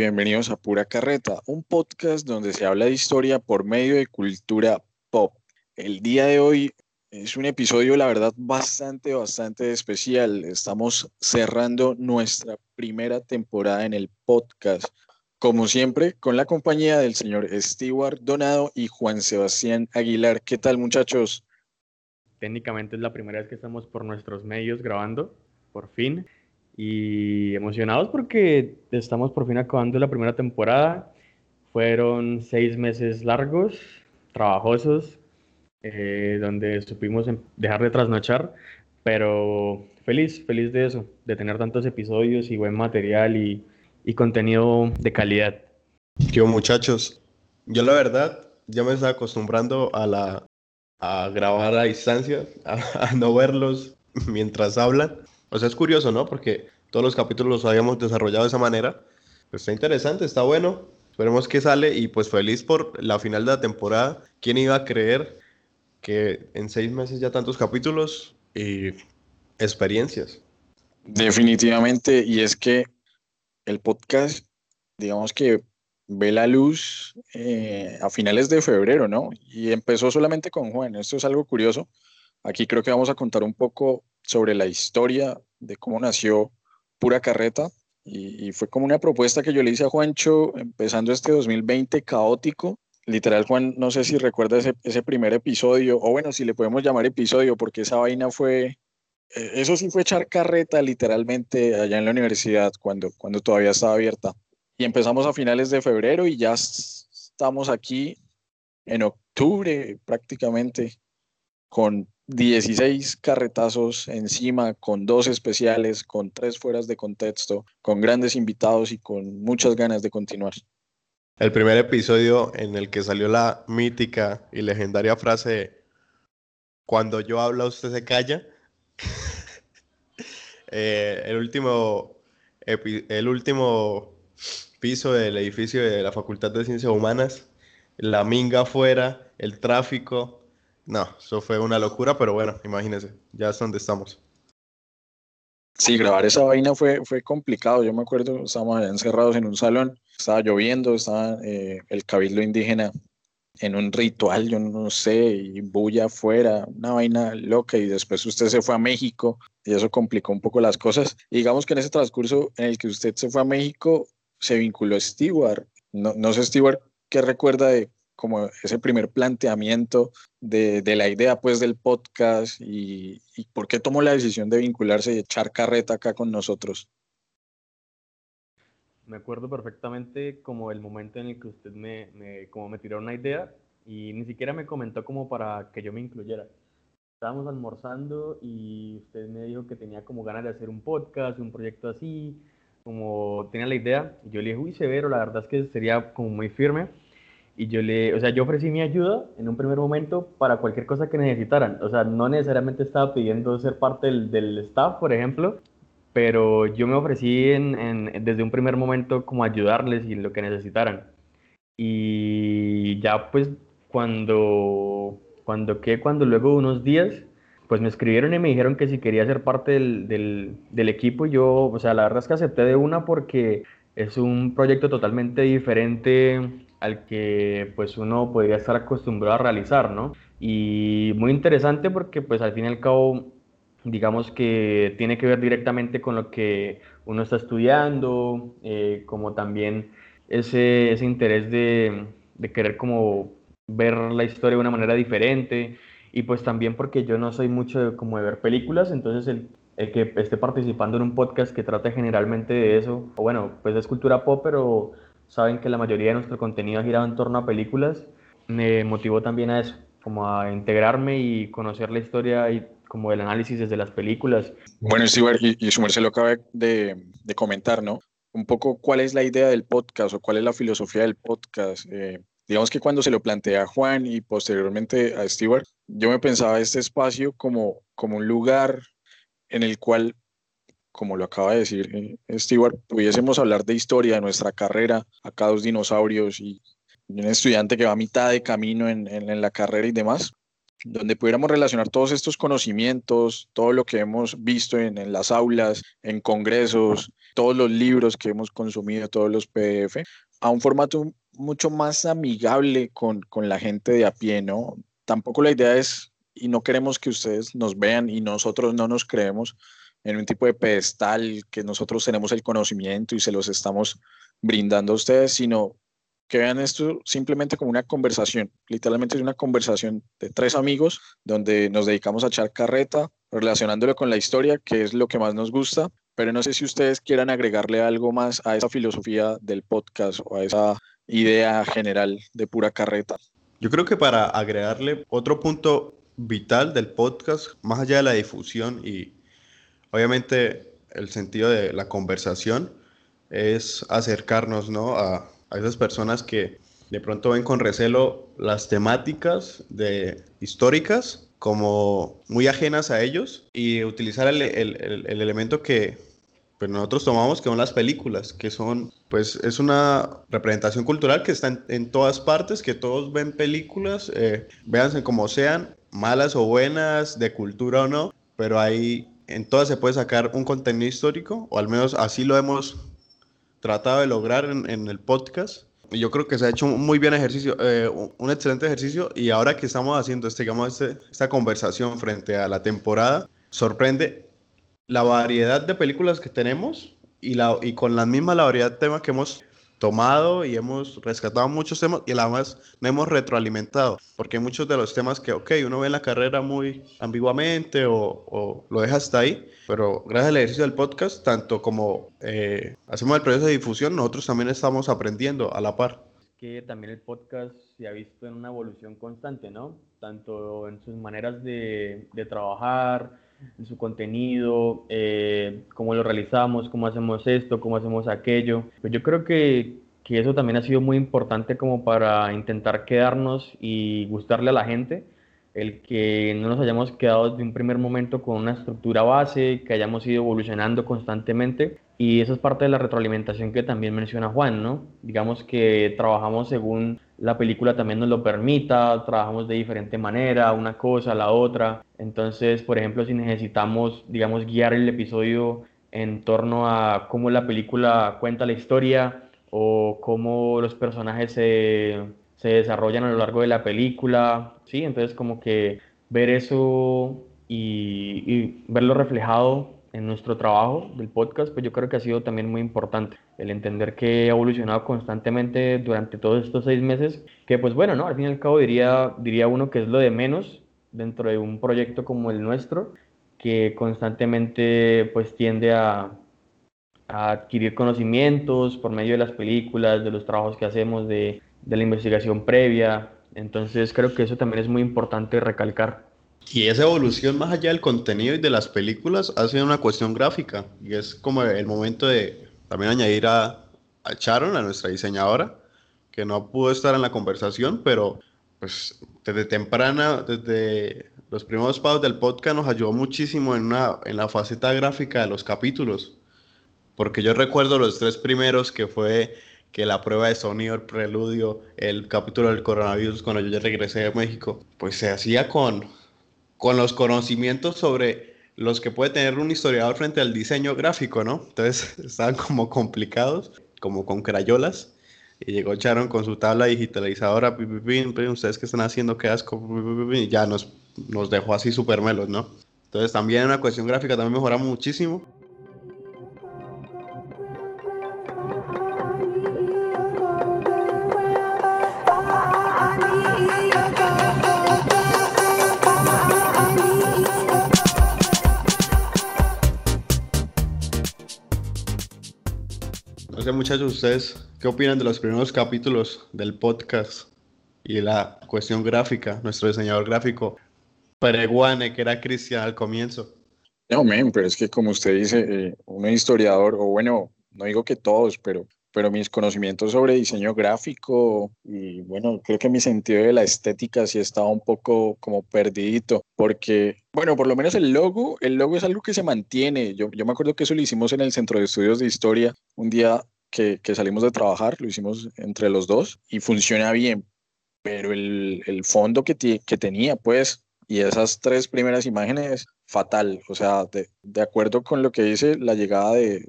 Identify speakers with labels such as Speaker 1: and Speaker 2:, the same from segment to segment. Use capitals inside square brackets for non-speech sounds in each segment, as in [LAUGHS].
Speaker 1: Bienvenidos a Pura Carreta, un podcast donde se habla de historia por medio de cultura pop. El día de hoy es un episodio, la verdad, bastante, bastante especial. Estamos cerrando nuestra primera temporada en el podcast. Como siempre, con la compañía del señor Stewart Donado y Juan Sebastián Aguilar. ¿Qué tal, muchachos?
Speaker 2: Técnicamente es la primera vez que estamos por nuestros medios grabando, por fin y emocionados porque estamos por fin acabando la primera temporada. Fueron seis meses largos, trabajosos, eh, donde supimos em, dejar de trasnochar, pero feliz, feliz de eso, de tener tantos episodios y buen material y, y contenido de calidad.
Speaker 3: Yo muchachos, yo la verdad ya me estaba acostumbrando a la a grabar a distancia, [LAUGHS] a no verlos mientras hablan o sea, es curioso, ¿no? Porque todos los capítulos los habíamos desarrollado de esa manera. Pues está interesante, está bueno. Esperemos que sale y pues feliz por la final de la temporada. ¿Quién iba a creer que en seis meses ya tantos capítulos y experiencias?
Speaker 1: Definitivamente, y es que el podcast, digamos que ve la luz eh, a finales de febrero, ¿no? Y empezó solamente con Juan. Esto es algo curioso. Aquí creo que vamos a contar un poco sobre la historia de cómo nació Pura Carreta. Y, fue como una propuesta que yo le hice a Juancho empezando este 2020 caótico. Literal, Juan, no sé si recuerda ese, ese primer episodio, o bueno, si le podemos llamar episodio, porque esa vaina fue, eh, eso sí fue echar carreta literalmente allá en la universidad cuando, cuando todavía estaba abierta. Y empezamos a finales de febrero y ya estamos aquí en octubre prácticamente con 16 carretazos encima, con dos especiales, con tres fueras de contexto, con grandes invitados y con muchas ganas de continuar.
Speaker 3: El primer episodio en el que salió la mítica y legendaria frase, cuando yo hablo usted se calla. [LAUGHS] Eh, el, último, el último piso del edificio de la Facultad de Ciencias Humanas, la minga afuera, el tráfico, no, eso fue una locura, pero bueno, imagínense, ya es donde estamos.
Speaker 1: Sí, grabar esa vaina fue, fue complicado. Yo me acuerdo, estábamos encerrados en un salón, estaba lloviendo, estaba eh, el cabildo indígena en un ritual, yo no sé, y bulla afuera, una vaina loca, y después usted se fue a México y eso complicó un poco las cosas. Digamos que en ese transcurso en el que usted se fue a México, se vinculó a Stewart. No, no sé, Stewart, ¿qué recuerda de como ese primer planteamiento de, de la idea pues del podcast y, y, por qué tomó la decisión de vincularse y echar carreta acá con nosotros.
Speaker 2: Me acuerdo perfectamente como el momento en el que usted me, me, como me tiró una idea y ni siquiera me comentó como para que yo me incluyera. Estábamos almorzando y usted me dijo que tenía como ganas de hacer un podcast, un proyecto así, como tenía la idea. Y yo le dije, uy, severo, la verdad es que sería como muy firme y yo le, o sea, yo ofrecí mi ayuda en un primer momento para cualquier cosa que necesitaran. O sea, no necesariamente estaba pidiendo ser parte del, del staff, por ejemplo, pero yo me ofrecí en, en, desde un primer momento como ayudarles y lo que necesitaran. Y ya pues cuando, cuando que, cuando luego de unos días, pues me escribieron y me dijeron que si quería ser parte del, del, del equipo, yo, o sea, la verdad es que acepté de una porque es un proyecto totalmente diferente al que pues uno podría estar acostumbrado a realizar, ¿no? Y muy interesante porque pues al fin y al cabo digamos que tiene que ver directamente con lo que uno está estudiando, eh, como también ese, ese interés de, de, querer como ver la historia de una manera diferente y pues también porque yo no soy mucho de, como de ver películas, entonces el, el que esté participando en un podcast que trate generalmente de eso, o bueno, pues es cultura pop, pero saben que la mayoría de nuestro contenido ha girado en torno a películas, me motivó también a eso, como a integrarme y conocer la historia y como el análisis desde las películas.
Speaker 1: Bueno, Stewart, y, y Sumer se lo acaba de, de, comentar, ¿no? Un poco cuál es la idea del podcast o cuál es la filosofía del podcast. Eh, digamos que cuando se lo plantea a Juan y posteriormente a Stewart, yo me pensaba este espacio como, como un lugar en el cual como lo acaba de decir eh, Stewart, pudiésemos hablar de historia de nuestra carrera, acá dos dinosaurios y un estudiante que va a mitad de camino en, en, la carrera y demás, donde pudiéramos relacionar todos estos conocimientos, todo lo que hemos visto en, en, las aulas, en congresos, todos los libros que hemos consumido, todos los PDF, a un formato mucho más amigable con, con la gente de a pie, ¿no? Tampoco la idea es, y no queremos que ustedes nos vean y nosotros no nos creemos en un tipo de pedestal que nosotros tenemos el conocimiento y se los estamos brindando a ustedes, sino que vean esto simplemente como una conversación. Literalmente es una conversación de tres amigos donde nos dedicamos a echar carreta, relacionándolo con la historia, que es lo que más nos gusta. Pero no sé si ustedes quieran agregarle algo más a esa filosofía del podcast o a esa idea general de pura carreta.
Speaker 3: Yo creo que para agregarle otro punto vital del podcast, más allá de la difusión y obviamente el sentido de la conversación, es acercarnos ¿no? a, a esas personas que de pronto ven con recelo las temáticas de, históricas como muy ajenas a ellos y utilizar el, el, el, elemento que pues, nosotros tomamos que son las películas, que son, pues es una representación cultural que está en, en todas partes, que todos ven películas, eh, véanse como sean, malas o buenas, de cultura o no, pero ahí en todas se puede sacar un contenido histórico, o al menos así lo hemos tratado de lograr en, el podcast. Y yo creo que se ha hecho un muy bien ejercicio, eh, un excelente ejercicio. Y ahora que estamos haciendo este, digamos, este, esta conversación frente a la temporada, sorprende la variedad de películas que tenemos y, la, y con la misma la variedad de temas que hemos tomado y hemos rescatado muchos temas y además no hemos retroalimentado, porque hay muchos de los temas que, ok, uno ve en la carrera muy ambiguamente o, o lo deja hasta ahí, pero gracias al ejercicio del podcast, tanto como eh, hacemos el proceso de difusión, nosotros también estamos aprendiendo a la par.
Speaker 2: Que también el podcast se ha visto en una evolución constante, ¿no? Tanto en sus maneras de, de trabajar, en su contenido, eh, cómo lo realizamos, cómo hacemos esto, cómo hacemos aquello. Pues yo creo que, que, eso también ha sido muy importante como para intentar quedarnos y gustarle a la gente, el que no nos hayamos quedado desde un primer momento con una estructura base, que hayamos ido evolucionando constantemente. Y eso es parte de la retroalimentación que también menciona Juan, ¿no? Digamos que trabajamos según la película también nos lo permita, trabajamos de diferente manera, una cosa, la otra. Entonces, por ejemplo, si necesitamos, digamos, guiar el episodio en torno a cómo la película cuenta la historia o cómo los personajes se, se desarrollan a lo largo de la película, ¿sí? Entonces, como que ver eso y, y verlo reflejado en nuestro trabajo del podcast, pues yo creo que ha sido también muy importante el entender que ha evolucionado constantemente durante todos estos seis meses, que pues bueno, ¿no? Al fin y al cabo diría, diría uno que es lo de menos dentro de un proyecto como el nuestro, que constantemente pues tiende a, a adquirir conocimientos por medio de las películas, de los trabajos que hacemos, de, de la investigación previa. Entonces creo que eso también es muy importante recalcar.
Speaker 3: Y esa evolución más allá del contenido y de las películas ha sido una cuestión gráfica. Y es como el momento de también añadir a, a Sharon, a nuestra diseñadora, que no pudo estar en la conversación, pero pues desde temprana, desde los primeros pasos del podcast nos ayudó muchísimo en, una, en la faceta gráfica de los capítulos, porque yo recuerdo los tres primeros que fue que la prueba de sonido, el preludio, el capítulo del coronavirus cuando yo ya regresé de México, pues se hacía con con los conocimientos sobre los que puede tener un historiador frente al diseño gráfico, ¿no? Entonces [LAUGHS] estaban como complicados, como con crayolas. Y llegó Charon con su tabla digitalizadora, ustedes que están haciendo, qué asco, y ya nos, nos dejó así super melos, ¿no? Entonces también en una cuestión gráfica también mejoramos muchísimo. Muchachos, ¿ustedes qué opinan de los primeros capítulos del podcast y la cuestión gráfica? Nuestro diseñador gráfico, Pereguane, que era Cristian al comienzo.
Speaker 1: No, men, pero es que como usted dice, eh, un historiador, o bueno, no digo que todos, pero, pero mis conocimientos sobre diseño gráfico y bueno, creo que mi sentido de la estética sí estaba un poco como perdidito, porque, bueno, por lo menos el logo, el logo es algo que se mantiene. Yo, yo me acuerdo que eso lo hicimos en el Centro de Estudios de Historia. Un día que, salimos de trabajar, lo hicimos entre los dos y funciona bien, pero el, fondo que, que tenía, pues, y esas tres primeras imágenes, fatal. O sea, de, acuerdo con lo que dice la llegada de,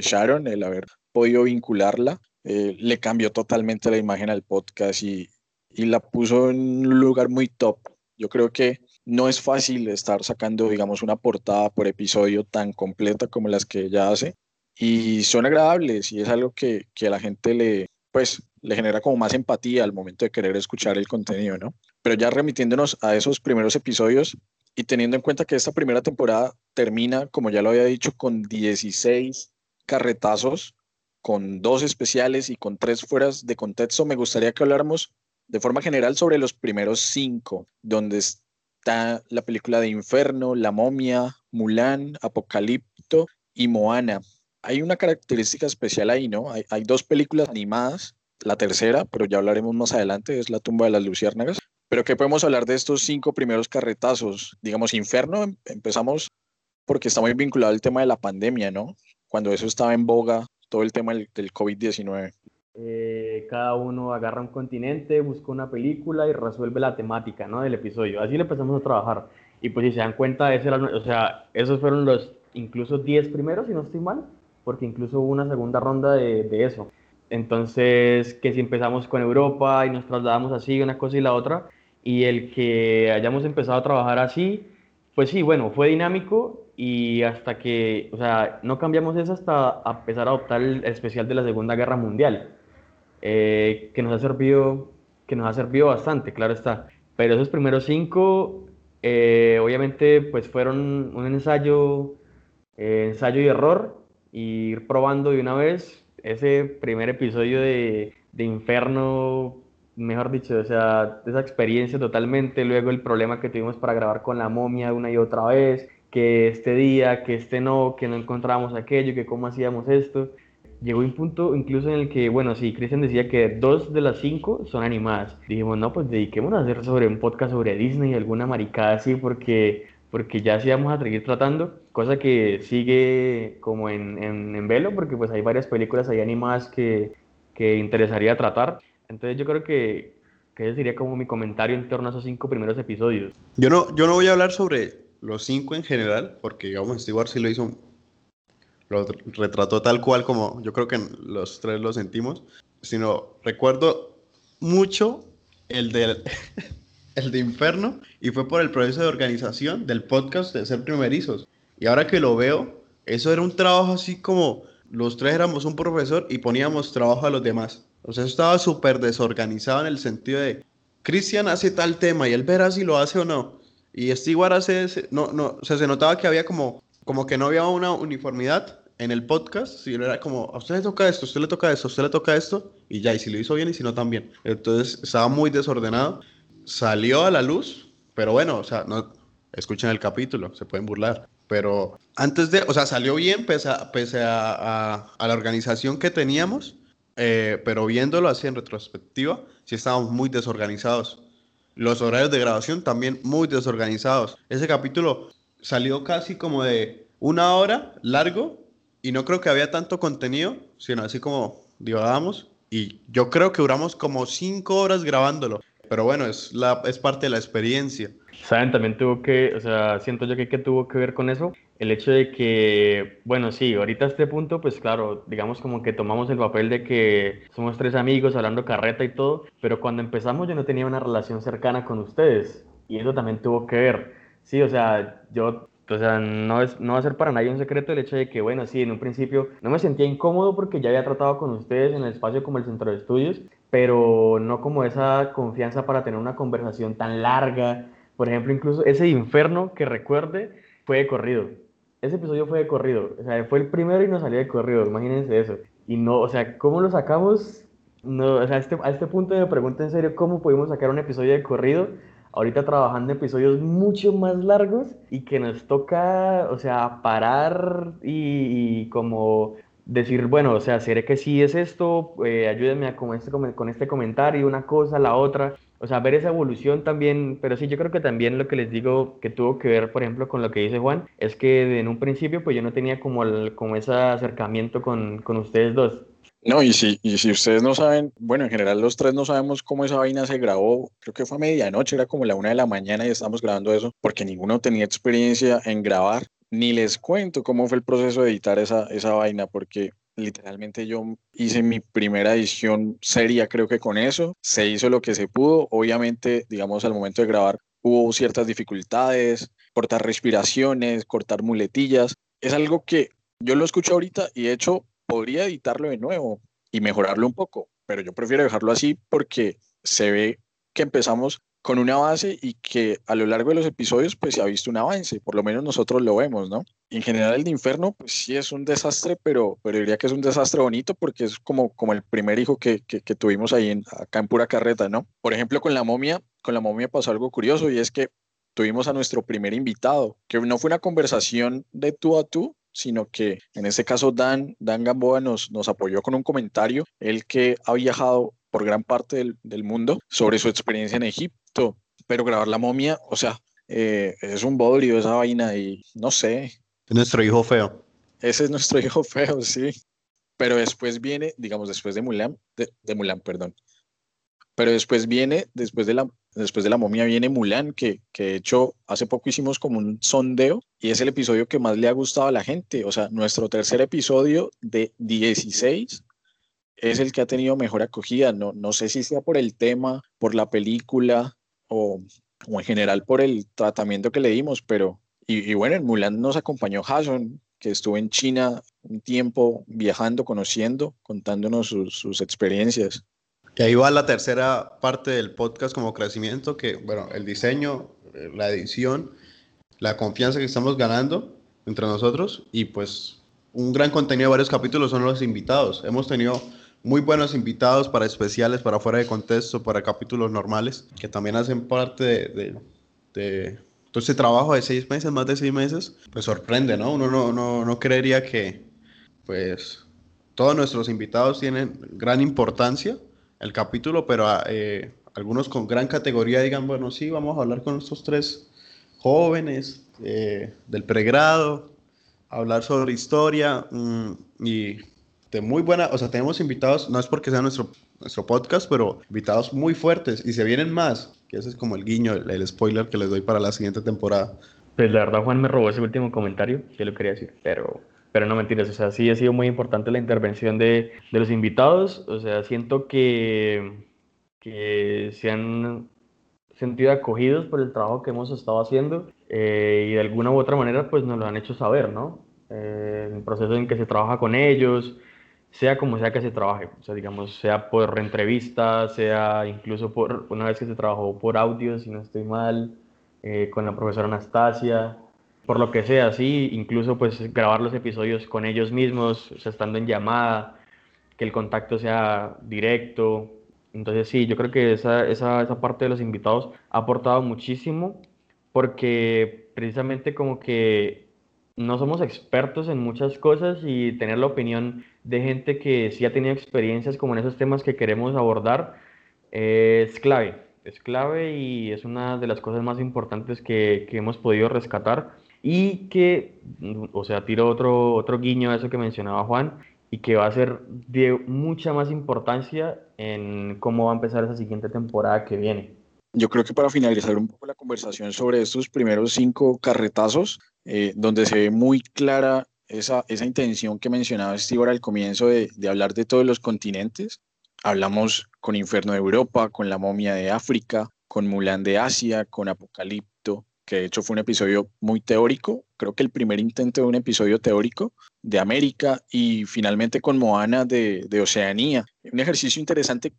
Speaker 1: Sharon, el haber podido vincularla, eh, le cambió totalmente la imagen al podcast y, y la puso en un lugar muy top. Yo creo que no es fácil estar sacando, digamos, una portada por episodio tan completa como las que ella hace y son agradables y es algo que, que a la gente le, pues, le genera como más empatía al momento de querer escuchar el contenido, ¿no? Pero ya remitiéndonos a esos primeros episodios y teniendo en cuenta que esta primera temporada termina, como ya lo había dicho, con 16 carretazos, con dos especiales y con tres fueras de contexto, me gustaría que habláramos de forma general sobre los primeros cinco, donde está la película de Inferno, La momia, Mulan, Apocalipto y Moana. Hay una característica especial ahí, ¿no? Hay, hay dos películas animadas la tercera, pero ya hablaremos más adelante, es La tumba de las luciérnagas. Pero ¿qué podemos hablar de estos cinco primeros carretazos? Digamos, Inferno, em, empezamos porque está muy vinculado al tema de la pandemia, ¿no? Cuando eso estaba en boga, todo el tema del, COVID-19.
Speaker 2: Eh, cada uno agarra un continente, busca una película y resuelve la temática, ¿no? Del episodio. Así le empezamos a trabajar. Y pues si se dan cuenta, esos fueron los incluso 10 primeros, si no estoy mal, porque incluso hubo una segunda ronda de, de eso. Entonces, que si empezamos con Europa y nos trasladamos así, una cosa y la otra, y el que hayamos empezado a trabajar así, pues sí, bueno, fue dinámico y hasta que, o sea, no cambiamos eso hasta empezar a adoptar el especial de la Segunda Guerra Mundial, eh, que nos ha servido, que nos ha servido bastante, claro está. Pero esos primeros cinco, eh, obviamente, pues fueron un ensayo, eh, ensayo y error, y ir probando de una vez ese primer episodio de, de Inferno, mejor dicho, o sea, esa experiencia totalmente, luego el problema que tuvimos para grabar con la momia una y otra vez, que este día, que este no, que no encontrábamos aquello, que cómo hacíamos esto. Llegó un punto incluso en el que, bueno, sí, Cristian decía que dos de las cinco son animadas. Dijimos, no, pues dediquémonos a hacer sobre un podcast sobre Disney, alguna maricada así, porque porque ya sí vamos a seguir tratando, cosa que sigue como en, en, velo, porque pues hay varias películas ahí animadas que, que interesaría tratar. Entonces yo creo que, que ese sería como mi comentario en torno a esos cinco primeros episodios.
Speaker 3: Yo no, yo no voy a hablar sobre los cinco en general, porque digamos Stewart sí lo hizo, lo retrató tal cual como yo creo que los tres lo sentimos, sino recuerdo mucho el del... [LAUGHS] el de Inferno, y fue por el proceso de organización del podcast de Ser Primerizos. Y ahora que lo veo, eso era un trabajo así como los tres éramos un profesor y poníamos trabajo a los demás. O sea, eso estaba súper desorganizado en el sentido de, Cristian hace tal tema y él verá si lo hace o no. Y Stewart hace ese, no, no, o sea, se notaba que había como, como que no había una uniformidad en el podcast, sino era como, a usted le toca esto, a usted le toca esto, a usted le toca esto, y ya, y si lo hizo bien y si no también. Entonces estaba muy desordenado salió a la luz, pero bueno, o sea, no, escuchen el capítulo, se pueden burlar. Pero antes de, o sea, salió bien pese a, pese a, la organización que teníamos, eh, pero viéndolo así en retrospectiva, sí estábamos muy desorganizados. Los horarios de grabación también muy desorganizados. Ese capítulo salió casi como de una hora largo y no creo que había tanto contenido, sino así como divagábamos. Y yo creo que duramos como cinco horas grabándolo pero bueno, es, la, es parte de la experiencia.
Speaker 2: Saben, también tuvo que, o sea, siento yo que, que tuvo que ver con eso, el hecho de que, bueno, sí, ahorita a este punto, pues claro, digamos como que tomamos el papel de que somos tres amigos hablando carreta y todo, pero cuando empezamos yo no tenía una relación cercana con ustedes y eso también tuvo que ver. Sí, o sea, yo o sea, no, es, no va a ser para nadie un secreto el hecho de que, bueno, sí, en un principio no me sentía incómodo porque ya había tratado con ustedes en el espacio como el centro de estudios, pero no como esa confianza para tener una conversación tan larga. Por ejemplo, incluso ese infierno que recuerde fue de corrido. Ese episodio fue de corrido. O sea, fue el primero y nos salió de corrido. Imagínense eso. Y no, o sea, ¿cómo lo sacamos? No, o sea, este, a este punto me pregunto en serio cómo pudimos sacar un episodio de corrido. Ahorita trabajando episodios mucho más largos y que nos toca, o sea, parar y como decir, bueno, o sea, seré que sí es esto, eh, ayúdenme a con este, con este comentario, una cosa, la otra, o sea, ver esa evolución también, pero sí, yo creo que también lo que les digo que tuvo que ver, por ejemplo, con lo que dice Juan, es que en un principio pues yo no tenía como, el, como ese acercamiento con, con ustedes dos.
Speaker 1: No, y si, y si ustedes no saben, bueno, en general los tres no sabemos cómo esa vaina se grabó, creo que fue a medianoche, era como la una de la mañana y estamos grabando eso, porque ninguno tenía experiencia en grabar, ni les cuento cómo fue el proceso de editar esa, esa vaina, porque literalmente yo hice mi primera edición seria, creo que con eso, se hizo lo que se pudo, obviamente, digamos, al momento de grabar hubo ciertas dificultades, cortar respiraciones, cortar muletillas, es algo que yo lo escucho ahorita y de hecho podría editarlo de nuevo y mejorarlo un poco, pero yo prefiero dejarlo así porque se ve que empezamos con una base y que a lo largo de los episodios pues se ha visto un avance, por lo menos nosotros lo vemos, ¿no? en general el de Inferno pues sí es un desastre, pero, pero diría que es un desastre bonito porque es como, como el primer hijo que, que, tuvimos ahí en, acá en pura carreta, ¿no? Por ejemplo, con la momia, con la momia pasó algo curioso y es que tuvimos a nuestro primer invitado, que no fue una conversación de tú a tú, sino que en este caso Dan, Dan Gamboa nos, nos apoyó con un comentario, él que ha viajado por gran parte del, del mundo sobre su experiencia en Egipto, pero grabar la momia, o sea, eh, es un bodrio esa vaina y no sé.
Speaker 3: Es nuestro hijo feo.
Speaker 1: Ese es nuestro [LAUGHS] hijo feo, sí. Pero después viene, digamos, después de Mulan, de, de Mulan, perdón. Pero después viene, después de la, después de la momia viene Mulan, que, que de hecho hace poco hicimos como un sondeo y es el episodio que más le ha gustado a la gente. O sea, nuestro tercer episodio de 16 es el que ha tenido mejor acogida. No, no sé si sea por el tema, por la película o, en general por el tratamiento que le dimos, pero y, bueno, en Mulan nos acompañó Jason, que estuvo en China un tiempo viajando, conociendo, contándonos sus, experiencias.
Speaker 3: Y ahí va la tercera parte del podcast como crecimiento, que bueno, el diseño, eh, la edición, la confianza que estamos ganando entre nosotros y pues un gran contenido de varios capítulos son los invitados. Hemos tenido muy buenos invitados para especiales, para fuera de contexto, para capítulos normales, que también hacen parte de, de, todo este trabajo de seis meses, más de seis meses, pues sorprende, ¿no? Uno no, no, no creería que pues todos nuestros invitados tienen gran importancia el capítulo, pero ah, eh, algunos con gran categoría digan, bueno, sí, vamos a hablar con estos tres jóvenes eh, del pregrado, hablar sobre historia mm, y de muy buena, o sea, tenemos invitados, no es porque sea nuestro, nuestro podcast, pero invitados muy fuertes y se vienen más, que ese es como el guiño, el, spoiler que les doy para la siguiente temporada.
Speaker 2: Pues la verdad Juan me robó ese último comentario, yo lo quería decir, pero pero no mentiras, o sea, sí ha sido muy importante la intervención de, de los invitados, o sea, siento que, que se han sentido acogidos por el trabajo que hemos estado haciendo eh, y de alguna u otra manera pues nos lo han hecho saber, ¿no? Eh, el proceso en que se trabaja con ellos, sea como sea que se trabaje, o sea, digamos, sea por entrevista, sea incluso por una vez que se trabajó por audio, si no estoy mal, eh, con la profesora Anastasia, por lo que sea, sí, incluso pues grabar los episodios con ellos mismos, o sea, estando en llamada, que el contacto sea directo. Entonces sí, yo creo que esa, esa, esa parte de los invitados ha aportado muchísimo porque precisamente como que no somos expertos en muchas cosas y tener la opinión de gente que sí ha tenido experiencias como en esos temas que queremos abordar es clave, es clave y es una de las cosas más importantes que, que hemos podido rescatar y que, o sea, tiro otro, otro guiño a eso que mencionaba Juan, y que va a ser de mucha más importancia en cómo va a empezar esa siguiente temporada que viene.
Speaker 1: Yo creo que para finalizar un poco la conversación sobre estos primeros cinco carretazos, eh, donde se ve muy clara esa, esa intención que mencionaba Steve al comienzo de, de hablar de todos los continentes. Hablamos con Inferno de Europa, con La momia de África, con Mulan de Asia, con Apocalipto, que de hecho fue un episodio muy teórico, creo que el primer intento de un episodio teórico de América y finalmente con Moana de, de Oceanía. Un ejercicio interesante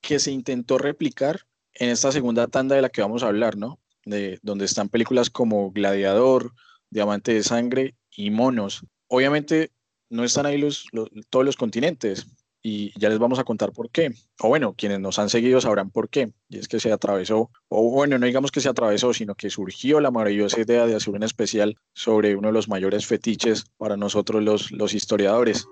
Speaker 1: que se intentó replicar en esta segunda tanda de la que vamos a hablar, ¿no? De donde están películas como Gladiador, Diamante de Sangre y Monos. Obviamente no están ahí los, todos los continentes, y ya les vamos a contar por qué. O bueno, quienes nos han seguido sabrán por qué. Y es que se atravesó, o bueno, no digamos que se atravesó, sino que surgió la maravillosa idea de hacer un especial sobre uno de los mayores fetiches para nosotros los, los historiadores.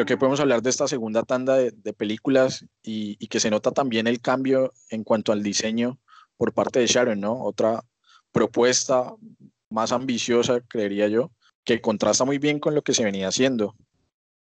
Speaker 1: Pero que podemos hablar de esta segunda tanda de, películas y, y, que se nota también el cambio en cuanto al diseño por parte de Sharon, ¿no? Otra propuesta más ambiciosa, creería yo, que contrasta muy bien con lo que se venía haciendo.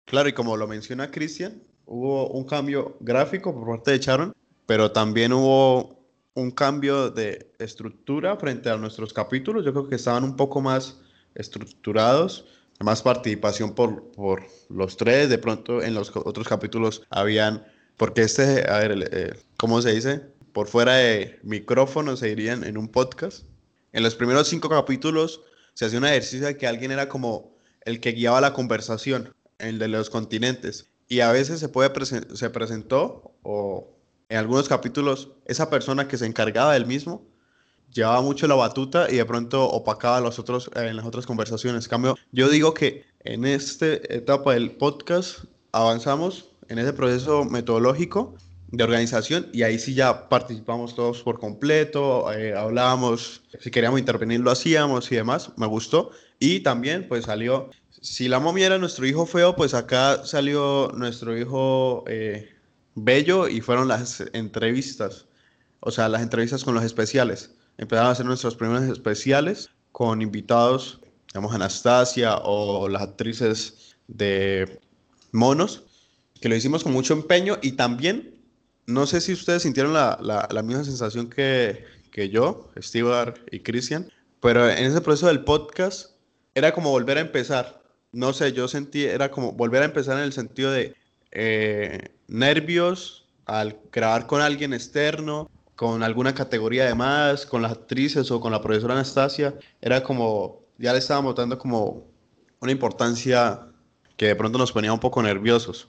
Speaker 3: Claro, y como lo menciona Cristian, hubo un cambio gráfico por parte de Sharon, pero también hubo un cambio de estructura frente a nuestros capítulos. Yo creo que estaban un poco más estructurados, más participación por, por los tres. De pronto en los otros capítulos habían, porque este, a ver, eh, ¿cómo se dice? Por fuera de micrófono se dirían en un podcast. En los primeros cinco capítulos se hacía un ejercicio de que alguien era como el que guiaba la conversación, el de los continentes. Y a veces se, puede se presentó, o en algunos capítulos, esa persona que se encargaba del mismo llevaba mucho la batuta y de pronto opacaba los otros, en las otras conversaciones. En cambio, yo digo que en esta etapa del podcast avanzamos en ese proceso metodológico de organización y ahí sí ya participamos todos por completo, eh, hablábamos, si queríamos intervenir lo hacíamos y demás, me gustó. Y también pues salió, si la momia era nuestro hijo feo, pues acá salió nuestro hijo eh, bello y fueron las entrevistas, o sea, las entrevistas con los especiales empezamos a hacer nuestros primeros especiales con invitados, digamos Anastasia o las actrices de Monos, que lo hicimos con mucho empeño y también, no sé si ustedes sintieron la, la, misma sensación que, que yo, Steve y Cristian, pero en ese proceso del podcast era como volver a empezar. No sé, yo sentí, era como volver a empezar en el sentido de eh, nervios al grabar con alguien externo, con alguna categoría de más, con las actrices o con la profesora Anastasia, era como, ya le estábamos dando como una importancia que de pronto nos ponía un poco nerviosos.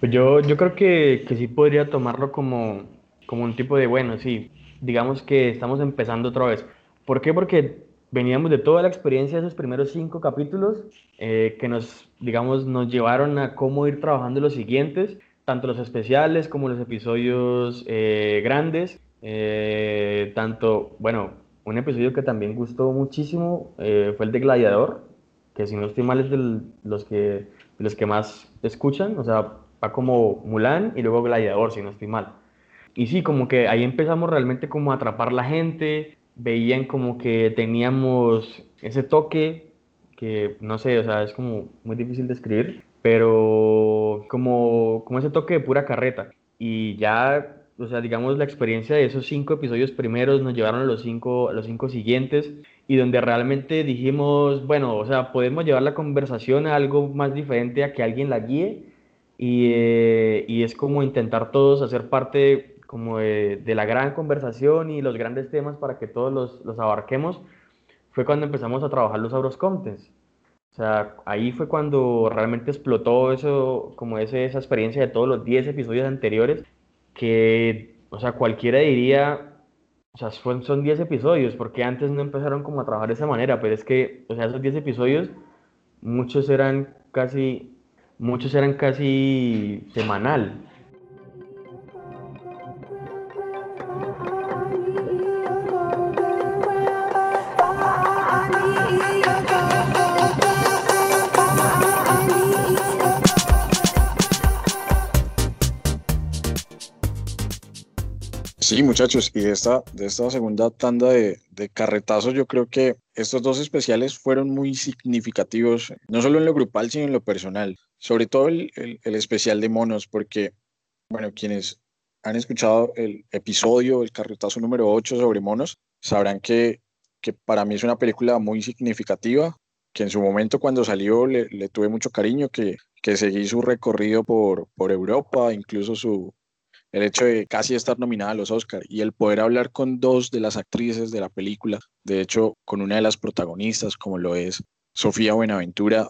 Speaker 2: Pues yo, yo creo que, que sí podría tomarlo como, como un tipo de, bueno, sí, digamos que estamos empezando otra vez. ¿Por qué? Porque veníamos de toda la experiencia de esos primeros cinco capítulos eh, que nos, digamos, nos llevaron a cómo ir trabajando los siguientes, tanto los especiales como los episodios eh, grandes. Eh, tanto, bueno, un episodio que también gustó muchísimo eh, fue el de Gladiador, que si no estoy mal es de los que, los que más escuchan, o sea, va como Mulan y luego Gladiador, si no estoy mal. Y sí, como que ahí empezamos realmente como a atrapar la gente, veían como que teníamos ese toque que no sé, o sea, es como muy difícil de escribir, pero como, como ese toque de pura carreta. Y ya o sea, digamos, la experiencia de esos cinco episodios primeros nos llevaron a los cinco, los cinco siguientes y donde realmente dijimos, bueno, o sea, podemos llevar la conversación a algo más diferente, a que alguien la guíe y, eh, y es como intentar todos hacer parte como de, la gran conversación y los grandes temas para que todos los, los abarquemos, fue cuando empezamos a trabajar los Contents. O sea, ahí fue cuando realmente explotó eso, como ese, esa experiencia de todos los 10 episodios anteriores que, o sea, cualquiera diría, o sea, son, son 10 episodios, porque antes no empezaron como a trabajar de esa manera, pero es que, o sea, esos 10 episodios, muchos eran casi, muchos eran casi semanal.
Speaker 1: Sí, muchachos, y de esta, de esta segunda tanda de, de, carretazos, yo creo que estos dos especiales fueron muy significativos, no solo en lo grupal, sino en lo personal. Sobre todo el, el, especial de monos, porque, bueno, quienes han escuchado el episodio, el carretazo número 8 sobre monos, sabrán que, que para mí es una película muy significativa, que en su momento cuando salió le, le tuve mucho cariño, que, que seguí su recorrido por, por Europa, incluso su, el hecho de casi estar nominada a los Oscars y el poder hablar con dos de las actrices de la película, de hecho con una de las protagonistas como lo es Sofía Buenaventura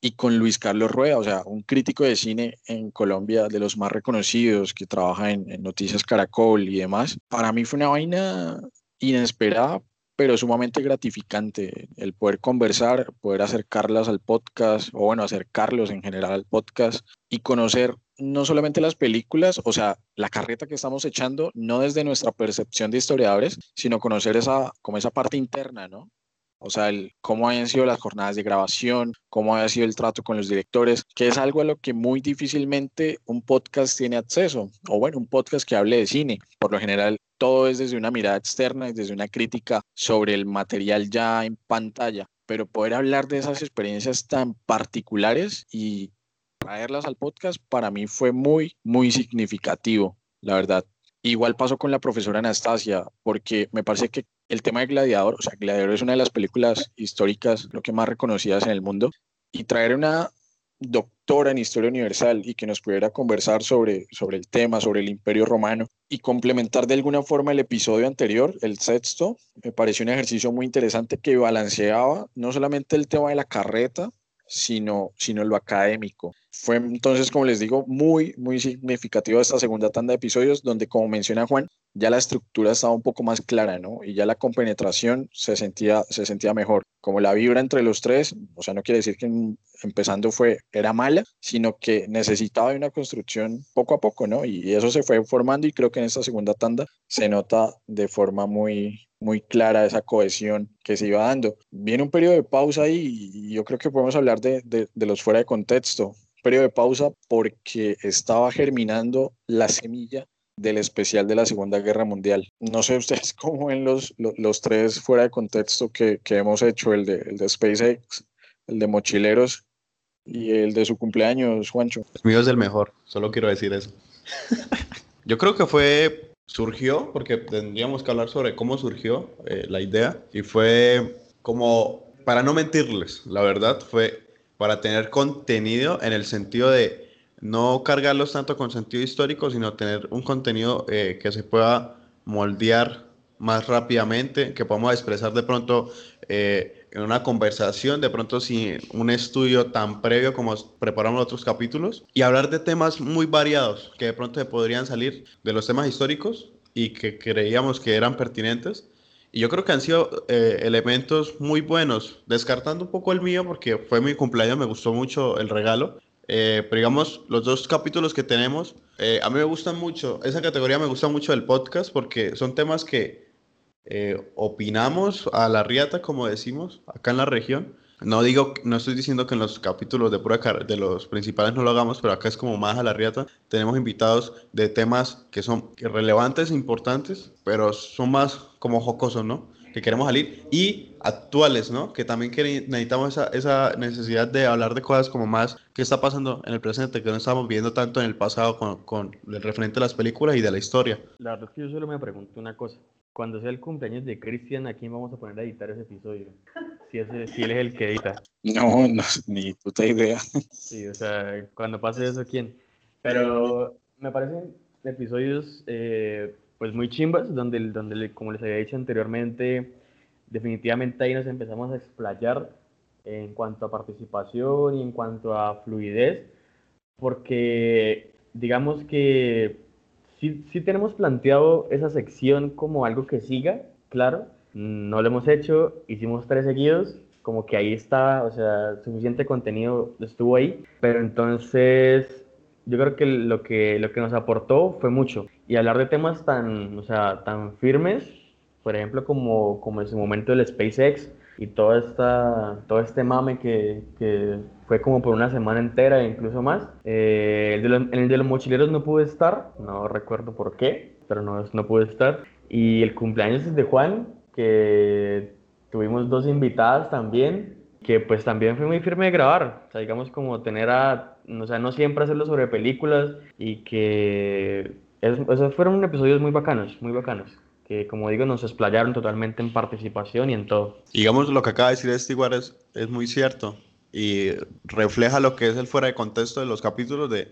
Speaker 1: y con Luis Carlos Rueda, o sea, un crítico de cine en Colombia de los más reconocidos que trabaja en, en Noticias Caracol y demás, para mí fue una vaina inesperada, pero sumamente gratificante el poder conversar, poder acercarlas al podcast, o bueno, acercarlos en general al podcast y conocer no solamente las películas, o sea, la carreta que estamos echando, no desde nuestra percepción de historiadores, sino conocer esa, como esa parte interna, ¿no? o sea, el, cómo habían sido las jornadas de grabación, cómo había sido el trato con los directores, que es algo a lo que muy difícilmente un podcast tiene acceso, o bueno, un podcast que hable de cine. Por lo general, todo es desde una mirada externa y desde una crítica sobre el material ya en pantalla, pero poder hablar de esas experiencias tan particulares y traerlas al podcast para mí fue muy, muy significativo, la verdad. Igual pasó con la profesora Anastasia, porque me parece que el tema de Gladiador, o sea, Gladiador es una de las películas históricas, lo que más reconocidas en el mundo, y traer una doctora en historia universal y que nos pudiera conversar sobre, sobre el tema, sobre el imperio romano y complementar de alguna forma el episodio anterior, el sexto, me pareció un ejercicio muy interesante que balanceaba no solamente el tema de la carreta, sino, sino lo académico. Fue entonces, como les digo, muy, muy significativo esta segunda tanda de episodios donde, como menciona Juan, ya la estructura estaba un poco más clara, ¿no? Y ya la compenetración se sentía, se sentía mejor. Como la vibra entre los tres, o sea, no quiere decir que empezando fue, era mala, sino que necesitaba una construcción poco a poco, ¿no? Y eso se fue formando y creo que en esta segunda tanda se nota de forma muy, muy clara esa cohesión que se iba dando. Viene un periodo de pausa ahí y yo creo que podemos hablar de, de, de los fuera de contexto. Periodo de pausa porque estaba germinando la semilla del especial de la Segunda Guerra Mundial. No sé ustedes [LAUGHS] cómo ven los, los, tres fuera de contexto que, que hemos hecho, el de, el de SpaceX, el de Mochileros y el de su cumpleaños, Juancho.
Speaker 3: El mío es el mejor, solo quiero decir eso. Yo creo que fue, surgió, porque tendríamos que hablar sobre cómo surgió eh, la idea, y fue como, para no mentirles, la verdad, fue para tener contenido en el sentido de no cargarlos tanto con sentido histórico, sino tener un contenido eh, que se pueda moldear más rápidamente, que podamos expresar de pronto eh, en una conversación, de pronto sin un estudio tan previo como preparamos otros capítulos, y hablar de temas muy variados que de pronto podrían salir de los temas históricos y que creíamos que eran pertinentes. Y yo creo que han sido eh, elementos muy buenos, descartando un poco el mío porque fue mi cumpleaños, me gustó mucho el regalo, eh, pero digamos, los dos capítulos que tenemos, eh, a mí me gustan mucho, esa categoría me gusta mucho del podcast porque son temas que eh, opinamos a la riata, como decimos, acá en la región. No digo, no estoy diciendo que en los capítulos de pura de los principales no lo hagamos, pero acá es como más a la riata. Tenemos invitados de temas que son relevantes, importantes, pero son más como jocosos, ¿no? que queremos salir y actuales, ¿no? Que también necesitamos esa, necesidad de hablar de cosas como más que está pasando en el presente, que no estamos viendo tanto en el pasado con, con el referente a las películas y de la historia.
Speaker 2: La verdad es que yo solo me pregunto una cosa. Cuando sea el cumpleaños de Cristian, ¿a quién vamos a poner a editar ese episodio? Si, ese, si él es el que edita.
Speaker 1: No, no, ni puta idea.
Speaker 2: Sí, o sea, cuando pase eso, ¿quién? Pero me parecen episodios eh, pues muy chimbas, donde, donde como les había dicho anteriormente, definitivamente ahí nos empezamos a explayar en cuanto a participación y en cuanto a fluidez, porque digamos que sí, sí tenemos planteado esa sección como algo que siga, claro, no lo hemos hecho, hicimos tres seguidos, como que ahí está, o sea, suficiente contenido estuvo ahí, pero entonces yo creo que lo que, lo que nos aportó fue mucho. Y hablar de temas tan, o sea, tan firmes, por ejemplo, como, como en su momento el SpaceX y todo, esta, todo este mame que, que fue como por una semana entera e incluso más. Eh, el de los, el de mochileros no pude estar, no recuerdo por qué, pero no, no pude estar. Y el cumpleaños de Juan, que tuvimos dos invitadas también, que pues también fue muy firme de grabar, o sea, digamos como tener a o sea, no siempre hacerlo sobre películas y que esos fueron episodios muy bacanos, muy bacanos, que como digo nos explayaron totalmente en participación y en todo.
Speaker 3: Digamos, lo que acaba de decir Stewart es, es muy cierto y refleja lo que es el fuera de contexto de los capítulos de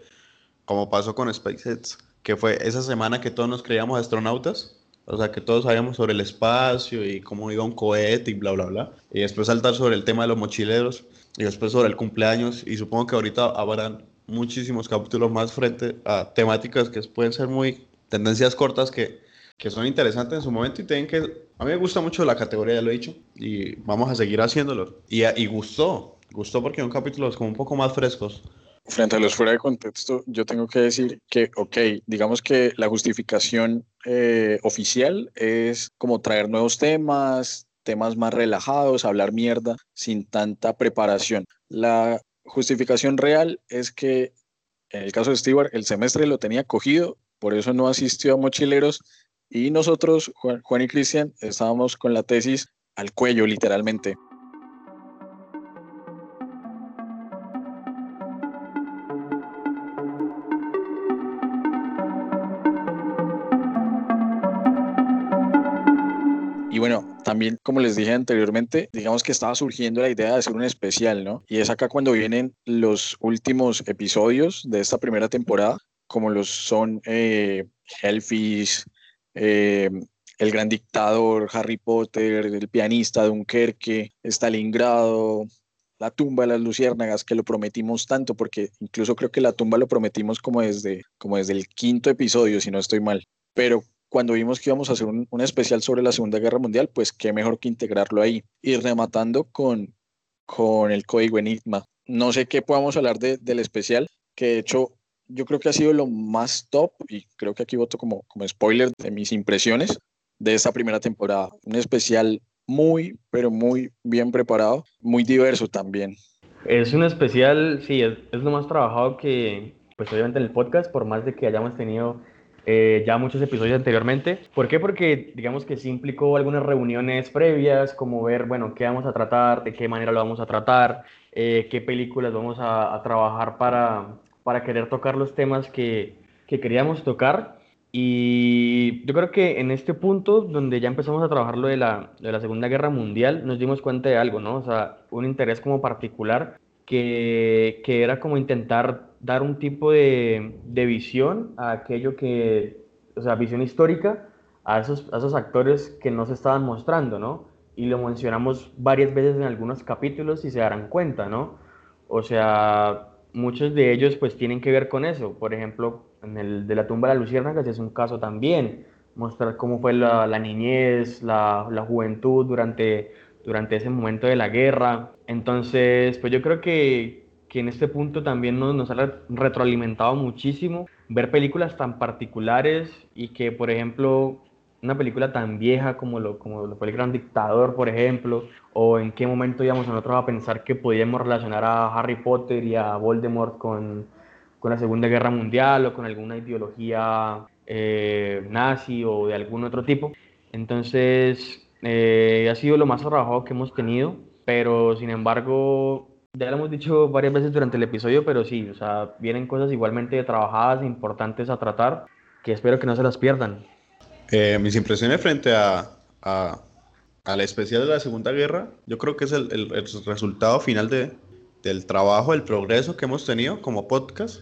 Speaker 3: como pasó con SpaceX, que fue esa semana que todos nos creíamos astronautas, o sea, que todos sabíamos sobre el espacio y cómo iba un cohete y bla, bla, bla. Y después saltar sobre el tema de los mochileros y después sobre el cumpleaños. Y supongo que ahorita habrán muchísimos capítulos más frente a temáticas que pueden ser muy tendencias cortas que, que son interesantes en su momento y tienen que a mí me gusta mucho la categoría ya lo he dicho y vamos a seguir haciéndolo. Y, y gustó gustó porque son capítulos como un poco más frescos
Speaker 1: frente a los fuera de contexto, yo tengo que decir que, ok, digamos que la justificación eh, oficial es como traer nuevos temas, temas más relajados, hablar mierda sin tanta preparación. La justificación real es que en el caso de Stewart, el semestre lo tenía cogido, por eso no asistió a mochileros y nosotros, Juan, y Cristian, estábamos con la tesis al cuello, literalmente. También como les dije anteriormente, digamos que estaba surgiendo la idea de hacer un especial, ¿no? Y es acá cuando vienen los últimos episodios de esta primera temporada, como los son eh, eh, El Gran Dictador, Harry Potter, El Pianista, Dunkerque, Stalingrado, La Tumba de las Luciérnagas, que lo prometimos tanto, porque incluso creo que La Tumba lo prometimos como desde, como desde el quinto episodio, si no estoy mal. Pero cuando vimos que íbamos a hacer un, especial sobre la Segunda Guerra Mundial, pues qué mejor que integrarlo ahí. Y rematando con, con el código Enigma. No sé qué podamos hablar del especial, que de hecho yo creo que ha sido lo más top, y creo que aquí voto como, como spoiler de mis impresiones de esta primera temporada. Un especial muy, pero muy bien preparado, muy diverso también.
Speaker 2: Es un especial, sí, es, es lo más trabajado que, pues obviamente en el podcast, por más de que hayamos tenido eh, ya muchos episodios anteriormente. ¿Por qué? Porque digamos que sí implicó algunas reuniones previas, como ver, bueno, qué vamos a tratar, de qué manera lo vamos a tratar, eh, qué películas vamos a, trabajar para, para querer tocar los temas que, que queríamos tocar. Y yo creo que en este punto, donde ya empezamos a trabajar lo de la, de la Segunda Guerra Mundial, nos dimos cuenta de algo, ¿no? O sea, un interés como particular que, que era como intentar dar un tipo de, de, visión a aquello que, o sea, visión histórica a esos, a esos actores que no se estaban mostrando, ¿no? Y lo mencionamos varias veces en algunos capítulos y se darán cuenta, ¿no? O sea, muchos de ellos pues tienen que ver con eso. Por ejemplo, en el de la tumba de la Luciérnagas es un caso también, mostrar cómo fue la, la niñez, la, la, juventud durante, durante ese momento de la guerra. Entonces, pues yo creo que, que en este punto también nos, nos, ha retroalimentado muchísimo ver películas tan particulares y que, por ejemplo, una película tan vieja como lo, como lo fue El Gran Dictador, por ejemplo, o en qué momento íbamos nosotros a pensar que podíamos relacionar a Harry Potter y a Voldemort con, con la Segunda Guerra Mundial o con alguna ideología eh, nazi o de algún otro tipo. Entonces, eh, ha sido lo más trabajado que hemos tenido, pero sin embargo ya lo hemos dicho varias veces durante el episodio, pero sí, o sea, vienen cosas igualmente trabajadas, e importantes a tratar, que espero que no se las pierdan.
Speaker 3: Eh, mis impresiones frente a, a, al especial de la Segunda Guerra, yo creo que es el, el, el resultado final de, del trabajo, el progreso que hemos tenido como podcast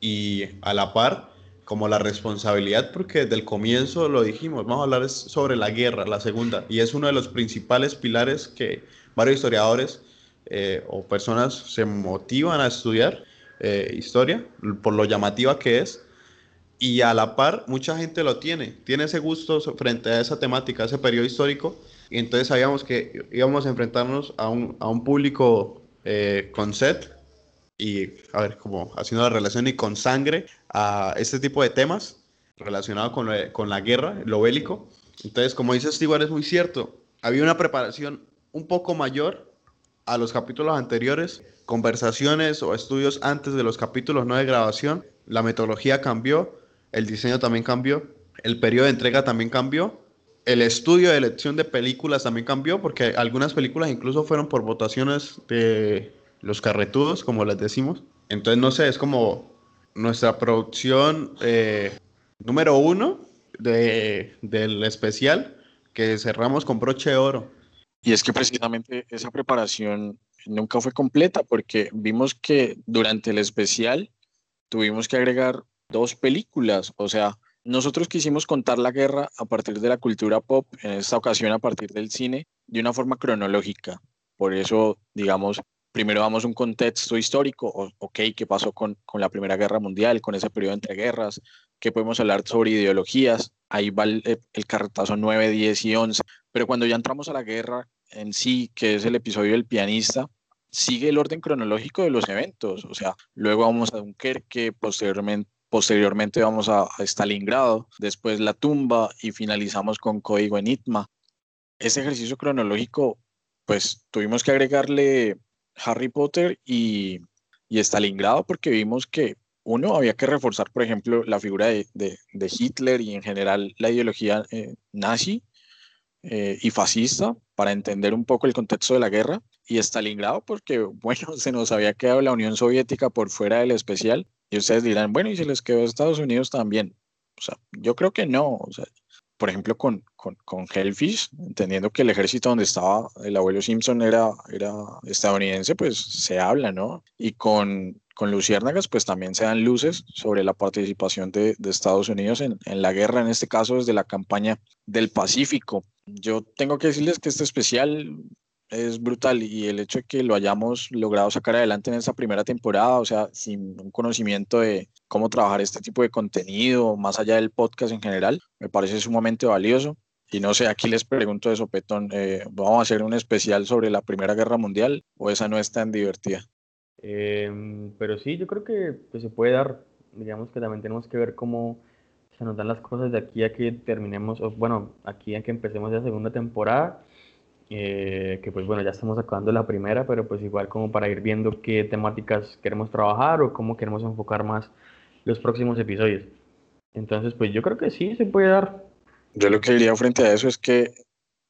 Speaker 3: y a la par como la responsabilidad, porque desde el comienzo lo dijimos, vamos a hablar sobre la guerra, la segunda, y es uno de los principales pilares que varios historiadores eh, o personas se motivan a estudiar eh, historia por lo llamativa que es y a la par mucha gente lo tiene, tiene ese gusto frente a esa temática, ese periodo histórico y entonces sabíamos que íbamos a enfrentarnos a un, a un público eh, con set y a ver, como haciendo la relación y con sangre a este tipo de temas relacionados con, con la guerra, lo bélico. Entonces, como dice Stewart, es muy cierto, había una preparación un poco mayor a los capítulos anteriores, conversaciones o estudios antes de los capítulos no de grabación, la metodología cambió, el diseño también cambió, el periodo de entrega también cambió, el estudio de elección de películas también cambió, porque algunas películas incluso fueron por votaciones de los carretudos, como les decimos. Entonces, no sé, es como nuestra producción eh, número uno de, del especial que cerramos con broche de oro.
Speaker 1: Y es que precisamente esa preparación nunca fue completa porque vimos que durante el especial tuvimos que agregar dos películas, o sea, nosotros quisimos contar la guerra a partir de la cultura pop, en esta ocasión a partir del cine, de una forma cronológica. Por eso, digamos, primero damos un contexto histórico, ok, qué pasó con, con la Primera Guerra Mundial, con ese periodo entre guerras, qué podemos hablar sobre ideologías, ahí va el, el cartazo 9, 10 y 11, pero cuando ya entramos a la guerra en sí, que es el episodio del pianista, sigue el orden cronológico de los eventos. O sea, luego vamos a Dunkerque, posteriormente, posteriormente vamos a, Stalingrado, después la tumba y finalizamos con Código Enigma. ese ejercicio cronológico, pues tuvimos que agregarle Harry Potter y, y Stalingrado porque vimos que uno, había que reforzar, por ejemplo, la figura de, Hitler y en general la ideología eh, nazi eh, y fascista para entender un poco el contexto de la guerra. Y Stalingrado porque, [LAUGHS] bueno, se nos había quedado la Unión Soviética por fuera del especial. Y ustedes dirán, bueno, ¿y se les quedó Estados Unidos también? O sea, yo creo que no. O sea, por ejemplo, con, con, con, Hellfish, entendiendo que el ejército donde estaba el abuelo Simpson era, era estadounidense, pues se habla, ¿no? Y con, con Luciérnagas, pues también se dan luces sobre la participación de, de Estados Unidos en, en, la guerra, en este caso desde la campaña del Pacífico. Yo tengo que decirles que este especial es brutal y el hecho de que lo hayamos logrado sacar adelante en esta primera temporada, o sea, sin un conocimiento de cómo trabajar este tipo de contenido, más allá del podcast en general, me parece sumamente valioso. Y no sé, aquí les pregunto de sopetón, eh, ¿vamos a hacer un especial sobre la Primera Guerra Mundial o esa no es tan divertida?
Speaker 2: Em, pero sí, yo creo que pues, se puede dar, digamos que también tenemos que ver cómo se nos dan las cosas de aquí a que terminemos, o bueno, aquí a que empecemos la segunda temporada, eh, que pues bueno, ya estamos acabando la primera, pero pues igual como para ir viendo qué temáticas queremos trabajar o cómo queremos enfocar más los próximos episodios. Entonces, pues yo creo que sí se puede dar.
Speaker 1: Yo lo que diría frente a eso es que,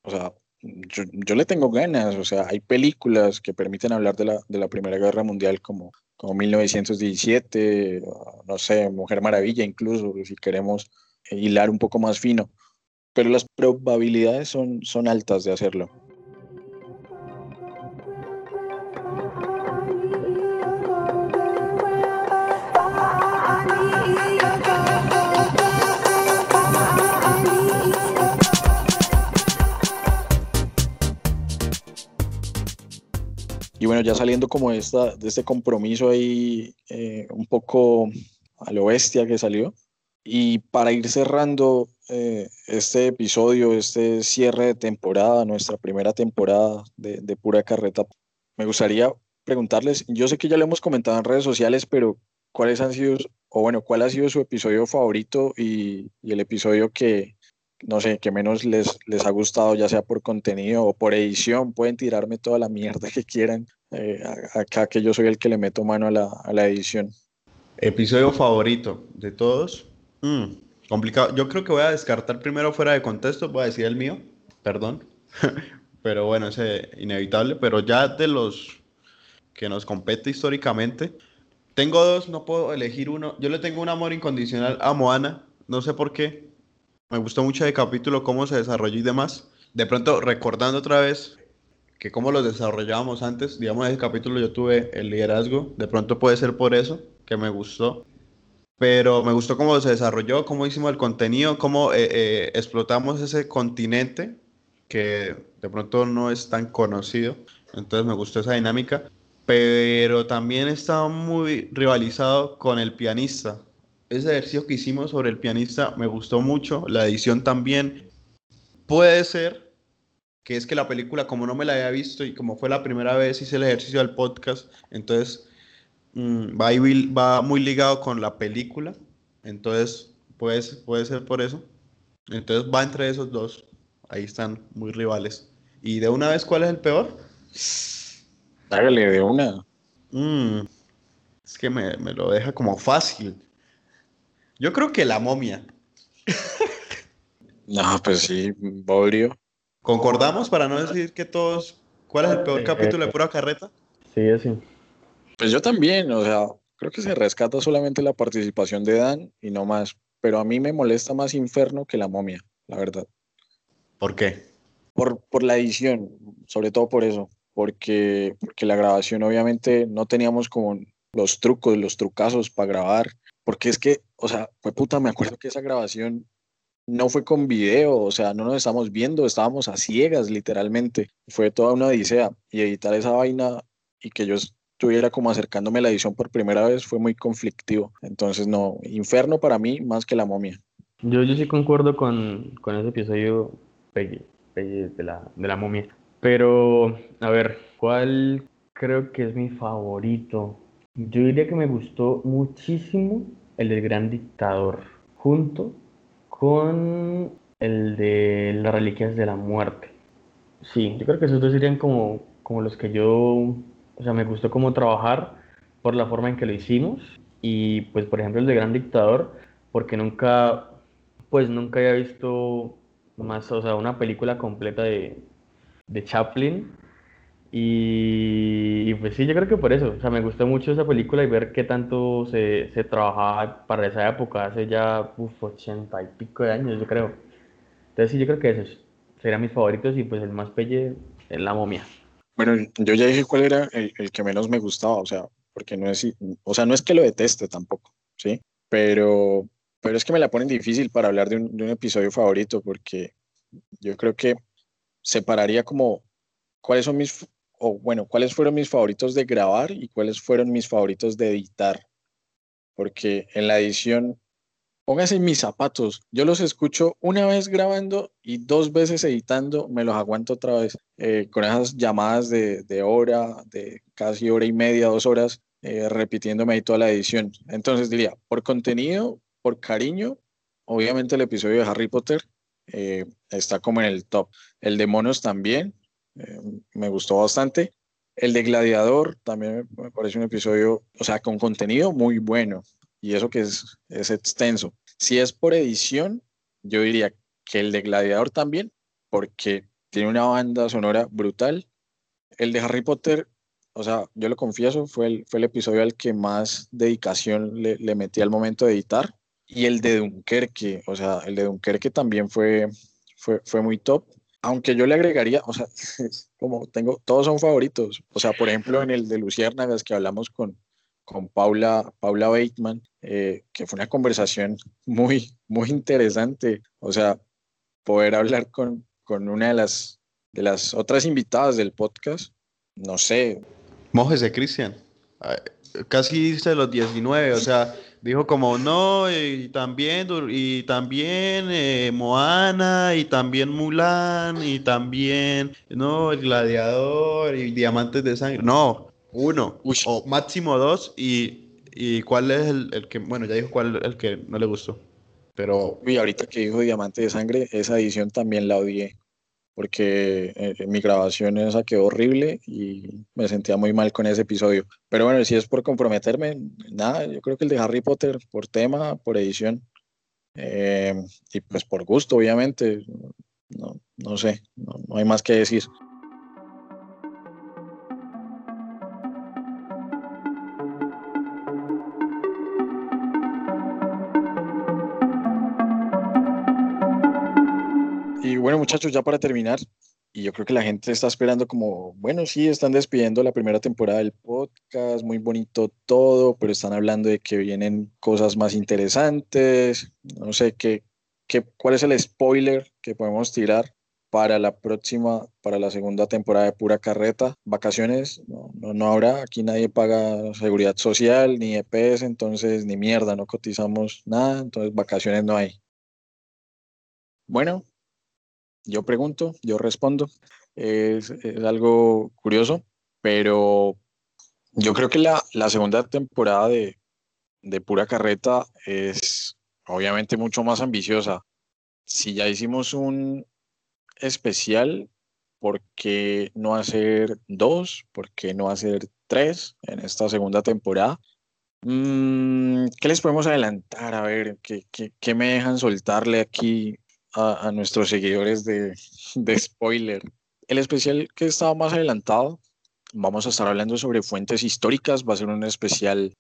Speaker 1: o sea, yo, yo, le tengo ganas, o sea, hay películas que permiten hablar de la, de la Primera Guerra Mundial como, como 1917, no sé, Mujer Maravilla incluso, si queremos hilar un poco más fino, pero las probabilidades son, son altas de hacerlo. Ya saliendo como de, esta, de este compromiso ahí eh, un poco a lo bestia que salió. Y para ir cerrando eh, este episodio, este cierre de temporada, nuestra primera temporada de, de, pura carreta, me gustaría preguntarles, yo sé que ya lo hemos comentado en redes sociales, pero ¿cuáles han sido, o bueno, cuál ha sido su episodio favorito y, y el episodio que, no sé, que menos les, les ha gustado, ya sea por contenido o por edición, pueden tirarme toda la mierda que quieran. Eh, acá que yo soy el que le meto mano a la, a la edición.
Speaker 3: Episodio favorito de todos. Mm, complicado. Yo creo que voy a descartar primero fuera de contexto, voy a decir el mío, perdón. [LAUGHS] pero bueno, es inevitable. Pero ya de los que nos compete históricamente, tengo dos, no puedo elegir uno. Yo le tengo un amor incondicional a Moana, no sé por qué me gustó mucho el capítulo, cómo se desarrolló y demás. De pronto, recordando otra vez que cómo lo desarrollábamos antes, digamos, en el capítulo yo tuve el liderazgo, de pronto puede ser por eso que me gustó. Pero me gustó cómo se desarrolló, cómo hicimos el contenido, cómo eh, eh, explotamos ese continente que de pronto no es tan conocido. Entonces me gustó esa dinámica. Pero también estaba muy rivalizado con el pianista ese ejercicio que hicimos sobre el pianista me gustó mucho, la edición también. Puede ser que es que la película, como no me la había visto y como fue la primera vez hice el ejercicio del podcast, entonces mmm, va, va, muy ligado con la película, entonces puede, puede ser por eso. Entonces va entre esos dos, ahí están muy rivales. ¿Y de una vez cuál es el peor?
Speaker 1: Hágale de una.
Speaker 3: Mm, es que me, me lo deja como fácil. Yo creo que la momia.
Speaker 1: no, pues sí, Bolio.
Speaker 3: ¿Concordamos para no decir que todos... ¿Cuál es el peor capítulo de pura carreta?
Speaker 2: Sí, sí.
Speaker 1: Pues yo también, o sea, creo que se rescata solamente la participación de Dan y no más. Pero a mí me molesta más Inferno que la momia, la verdad.
Speaker 3: ¿Por qué?
Speaker 1: Por, por la edición, sobre todo por eso. Porque, porque la grabación obviamente no teníamos como los trucos, los trucazos para grabar. Porque es que, o sea, fue puta, me acuerdo que esa grabación no fue con video, o sea, no nos estábamos viendo, estábamos a ciegas literalmente. Fue toda una odisea y editar esa vaina y que yo estuviera como acercándome a la edición por primera vez fue muy conflictivo. Entonces, no, inferno para mí más que la momia.
Speaker 2: Yo, yo sí concuerdo con, con ese episodio Peggy, Peggy de, la, de la momia. Pero, a ver, ¿cuál creo que es mi favorito? Yo diría que me gustó muchísimo el del Gran Dictador, junto con el de las Reliquias de la Muerte. Sí, yo creo que esos dos serían como, como los que yo, o sea, me gustó como trabajar por la forma en que lo hicimos y pues por ejemplo el de Gran Dictador, porque nunca, pues nunca había visto más, o sea, una película completa de, de Chaplin y, pues sí, yo creo que por eso, o sea, me gustó mucho esa película y ver qué tanto se, se trabajaba para esa época, hace ya, uff, ochenta y pico de años, yo creo. Entonces sí, yo creo que esos serían mis favoritos y pues el más pelle es La Momia.
Speaker 1: Bueno, yo ya dije cuál era el, el, que menos me gustaba, o sea, porque no es, o sea, no es que lo deteste tampoco, ¿sí? Pero, pero es que me la ponen difícil para hablar de un, de un episodio favorito, porque yo creo que separaría como cuáles son mis o bueno, cuáles fueron mis favoritos de grabar y cuáles fueron mis favoritos de editar. Porque en la edición, pónganse en mis zapatos, yo los escucho una vez grabando y dos veces editando, me los aguanto otra vez, eh, con esas llamadas de, de, hora, de casi hora y media, dos horas, eh, repitiéndome ahí toda la edición. Entonces diría, por contenido, por cariño, obviamente el episodio de Harry Potter eh, está como en el top. El de Monos también, eh, me gustó bastante. El de Gladiador también me parece un episodio, o sea, con contenido muy bueno y eso que es, es extenso. Si es por edición, yo diría que el de Gladiador también, porque tiene una banda sonora brutal. El de Harry Potter, o sea, yo lo confieso, fue el, fue el episodio al que más dedicación le, le metí al momento de editar. Y el de Dunkerque, o sea, el de Dunkerque también fue, fue, fue muy top aunque yo le agregaría, o sea, [LAUGHS] como tengo, todos son favoritos. O sea, por ejemplo, en el de Luciérnagas que hablamos con, con Paula, Paula Bateman, eh, que fue una conversación muy, muy interesante. O sea, poder hablar con, con una de las, de las otras invitadas del podcast, no sé.
Speaker 3: Mojes de Cristian. Casi dice los 19, o sea, dijo como no, y también, y también eh, Moana, y también Mulan, y también, no, el gladiador, y diamantes de sangre. No, uno, Uy. o máximo dos, y, y cuál es el, el, que, bueno, ya dijo cuál el que no le gustó. Pero.
Speaker 1: Uy, ahorita que dijo Diamante de Sangre, esa edición también la odié porque eh, mi grabación esa quedó horrible y me sentía muy mal con ese episodio. Pero bueno, si es por comprometerme, nada, yo creo que el de Harry Potter, por tema, por edición, eh, y pues por gusto, obviamente, no, no sé, no, no hay más que decir. Muchachos, ya para terminar, y yo creo que la gente está esperando como, bueno, sí, están despidiendo la primera temporada del podcast, muy bonito todo, pero están hablando de que vienen cosas más interesantes. No sé qué, qué cuál es el spoiler que podemos tirar para la próxima, para la segunda temporada de Pura Carreta. Vacaciones no, no, no habrá, aquí nadie paga seguridad social, ni EPS, entonces ni mierda, no cotizamos nada, entonces vacaciones no hay. Bueno, yo pregunto, yo respondo. Es, algo curioso, pero yo creo que la, la segunda temporada de, de, Pura Carreta es obviamente mucho más ambiciosa. Si ya hicimos un especial, ¿por qué no hacer dos? ¿Por qué no hacer tres en esta segunda temporada? Mm, ¿Qué les podemos adelantar? A ver, ¿qué, qué, qué me dejan soltarle aquí a, nuestros seguidores de, de, spoiler. El especial que estaba más adelantado, vamos a estar hablando sobre fuentes históricas, va a ser un especial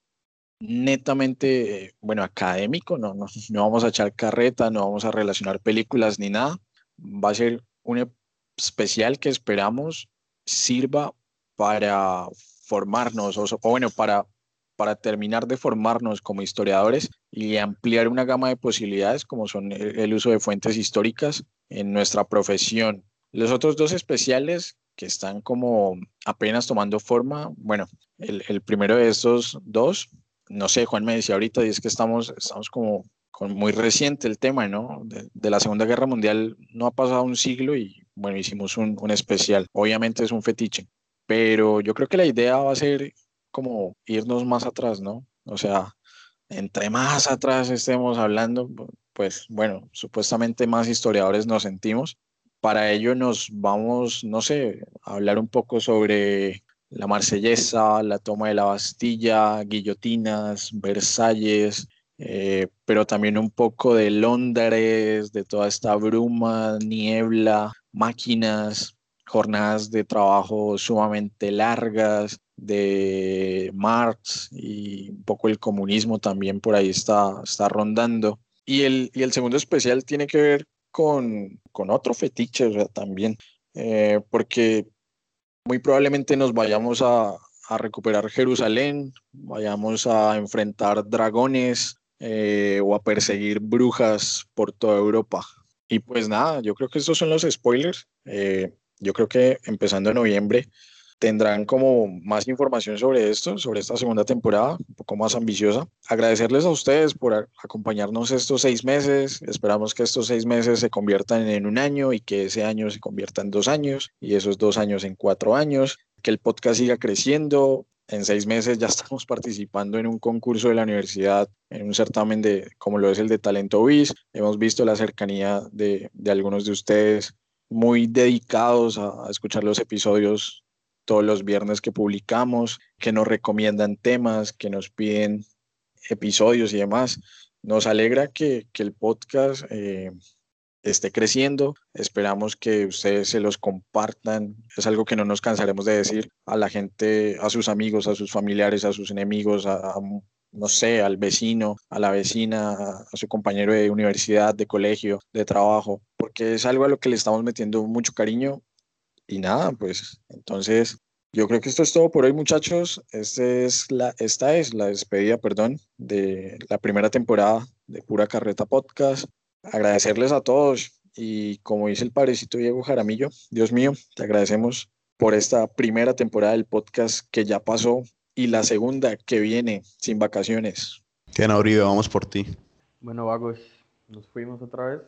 Speaker 1: netamente, bueno, académico, no, no, no vamos a echar carreta, no vamos a relacionar películas ni nada, va a ser un especial que esperamos sirva para formarnos, o, o bueno, para para terminar de formarnos como historiadores y ampliar una gama de posibilidades como son el uso de fuentes históricas en nuestra profesión. Los otros dos especiales que están como apenas tomando forma, bueno, el, primero de estos dos, no sé, Juan me decía ahorita, y es que estamos, estamos como muy reciente el tema, ¿no? De, de, la Segunda Guerra Mundial no ha pasado un siglo y bueno, hicimos un, un especial. Obviamente es un fetiche, pero yo creo que la idea va a ser como irnos más atrás, ¿no? O sea, entre más atrás estemos hablando, pues bueno, supuestamente más historiadores nos sentimos, para ello nos vamos, no sé, a hablar un poco sobre la marsellesa, la toma de la Bastilla, guillotinas, Versalles, eh, pero también un poco de Londres, de toda esta bruma, niebla, máquinas, jornadas de trabajo sumamente largas, de Marx y un poco el comunismo también por ahí está, está rondando. Y el, y el segundo especial tiene que ver con, con otro fetiche también, eh, porque muy probablemente nos vayamos a, a, recuperar Jerusalén, vayamos a enfrentar dragones eh, o a perseguir brujas por toda Europa. Y pues nada, yo creo que estos son los spoilers. Eh, yo creo que empezando en noviembre tendrán como más información sobre esto, sobre esta segunda temporada, un poco más ambiciosa. Agradecerles a ustedes por acompañarnos estos seis meses. Esperamos que estos seis meses se conviertan en un año y que ese año se convierta en dos años y esos dos años en cuatro años. Que el podcast siga creciendo. En seis meses ya [LAUGHS] estamos participando en un concurso de la universidad, en un certamen de, como lo es el de Talento Biz. Hemos visto la cercanía de, de algunos de ustedes muy dedicados a, a escuchar los episodios todos los viernes que publicamos, que nos recomiendan temas, que nos piden episodios y demás. Nos alegra que, el podcast eh, esté creciendo. Esperamos que ustedes se los compartan. Es algo que no nos cansaremos de decir a la gente, a sus amigos, a sus familiares, a sus enemigos, a, no sé, al vecino, a la vecina, a, su compañero de universidad, de colegio, de trabajo, porque es algo a lo que le estamos metiendo mucho cariño y nada, pues entonces yo creo que esto es todo por hoy, muchachos. Este es la, esta es la despedida, perdón, de la primera temporada de Pura Carreta Podcast. Agradecerles a todos y como dice el padrecito Diego Jaramillo, Dios mío, te agradecemos por esta primera temporada del podcast que ya pasó y la segunda que viene sin vacaciones.
Speaker 3: Tiana Uribe, vamos por ti.
Speaker 2: Bueno, vagos, nos fuimos otra vez